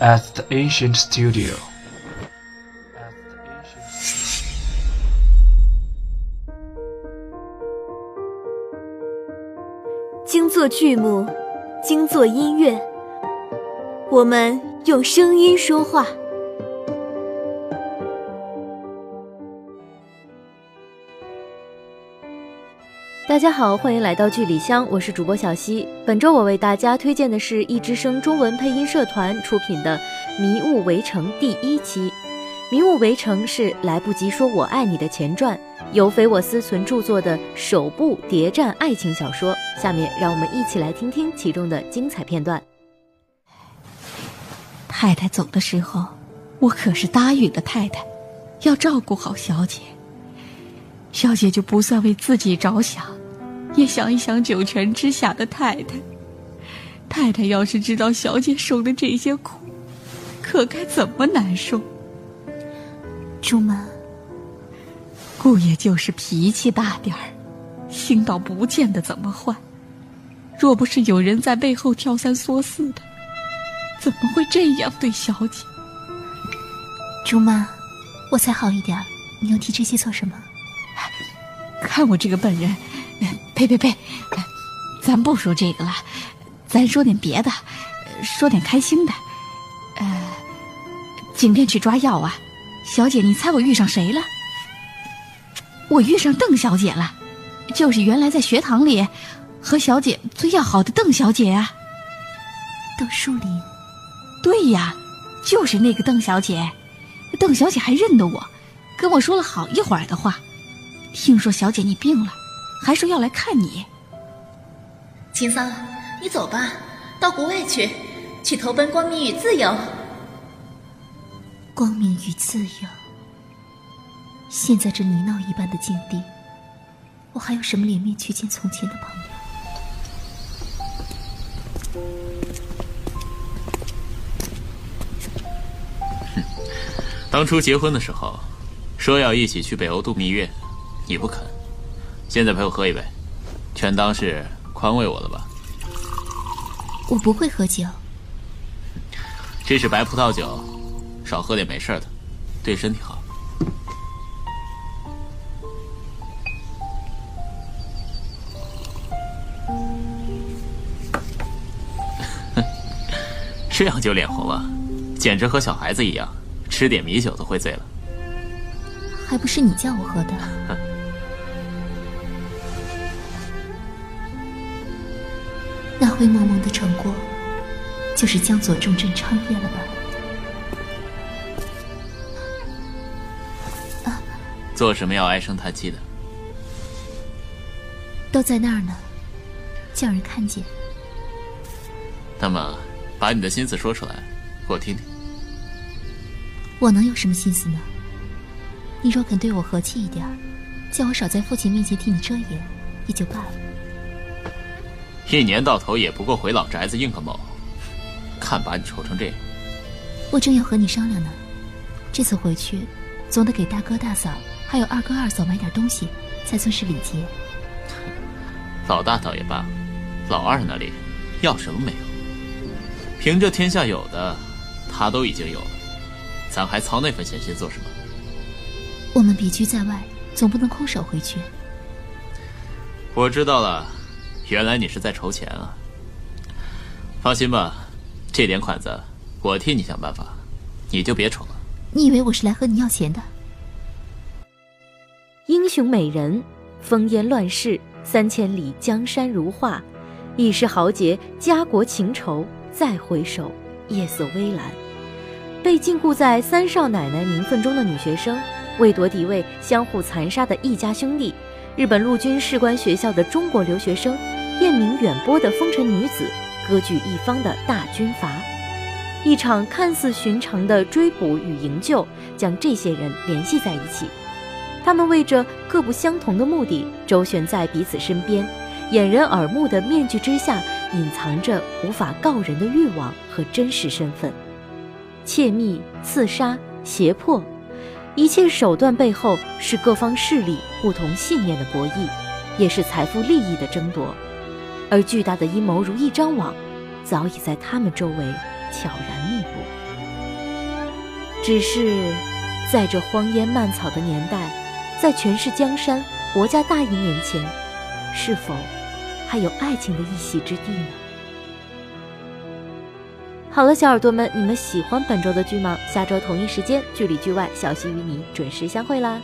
at the ancient studio. 精作剧目，精作音乐，我们用声音说话。大家好，欢迎来到剧里香，我是主播小溪。本周我为大家推荐的是一之声中文配音社团出品的《迷雾围城》第一期。《迷雾围城》是来不及说我爱你的前传，由肥我思存著作的首部谍战爱情小说。下面让我们一起来听听其中的精彩片段。太太走的时候，我可是答应了太太，要照顾好小姐。小姐就不算为自己着想，也想一想九泉之下的太太。太太要是知道小姐受的这些苦，可该怎么难受？朱妈，姑爷就是脾气大点儿，心倒不见得怎么坏。若不是有人在背后挑三唆四的，怎么会这样对小姐？朱妈，我才好一点你又提这些做什么？看我这个笨人，呸呸呸！咱不说这个了，咱说点别的，说点开心的。呃，今天去抓药啊，小姐，你猜我遇上谁了？我遇上邓小姐了，就是原来在学堂里和小姐最要好的邓小姐啊。邓树林，对呀，就是那个邓小姐。邓小姐还认得我，跟我说了好一会儿的话。听说小姐你病了，还说要来看你。秦桑，你走吧，到国外去，去投奔光明与自由。光明与自由。现在这泥淖一般的境地，我还有什么脸面去见从前的朋友？哼，当初结婚的时候，说要一起去北欧度蜜月。你不肯，现在陪我喝一杯，全当是宽慰我了吧？我不会喝酒。这是白葡萄酒，少喝点没事的，对身体好。这样就脸红了，简直和小孩子一样，吃点米酒都会醉了。还不是你叫我喝的。灰蒙蒙的成果，就是江左重镇昌业了吧？啊！做什么要唉声叹气的？都在那儿呢，叫人看见。那么，把你的心思说出来，我听听。我能有什么心思呢？你若肯对我和气一点，叫我少在父亲面前替你遮掩，也就罢了。一年到头也不过回老宅子应个卯，看把你愁成这样。我正要和你商量呢，这次回去，总得给大哥大嫂还有二哥二嫂买点东西，才算是礼节。老大倒也罢，老二那里要什么没有？凭着天下有的，他都已经有了，咱还操那份闲心做什么？我们别居在外，总不能空手回去。我知道了。原来你是在筹钱啊！放心吧，这点款子我替你想办法，你就别愁了。你以为我是来和你要钱的？英雄美人，烽烟乱世，三千里江山如画，一时豪杰，家国情仇，再回首，夜色微澜。被禁锢在三少奶奶名分中的女学生，为夺嫡位相互残杀的一家兄弟，日本陆军士官学校的中国留学生。艳名远播的风尘女子，割据一方的大军阀，一场看似寻常的追捕与营救，将这些人联系在一起。他们为着各不相同的目的，周旋在彼此身边，掩人耳目的面具之下，隐藏着无法告人的欲望和真实身份。窃密、刺杀、胁迫，一切手段背后是各方势力不同信念的博弈，也是财富利益的争夺。而巨大的阴谋如一张网，早已在他们周围悄然密布。只是，在这荒烟蔓草的年代，在权势江山、国家大义面前，是否还有爱情的一席之地呢？好了，小耳朵们，你们喜欢本周的剧吗？下周同一时间，剧里剧外，小溪与你准时相会啦！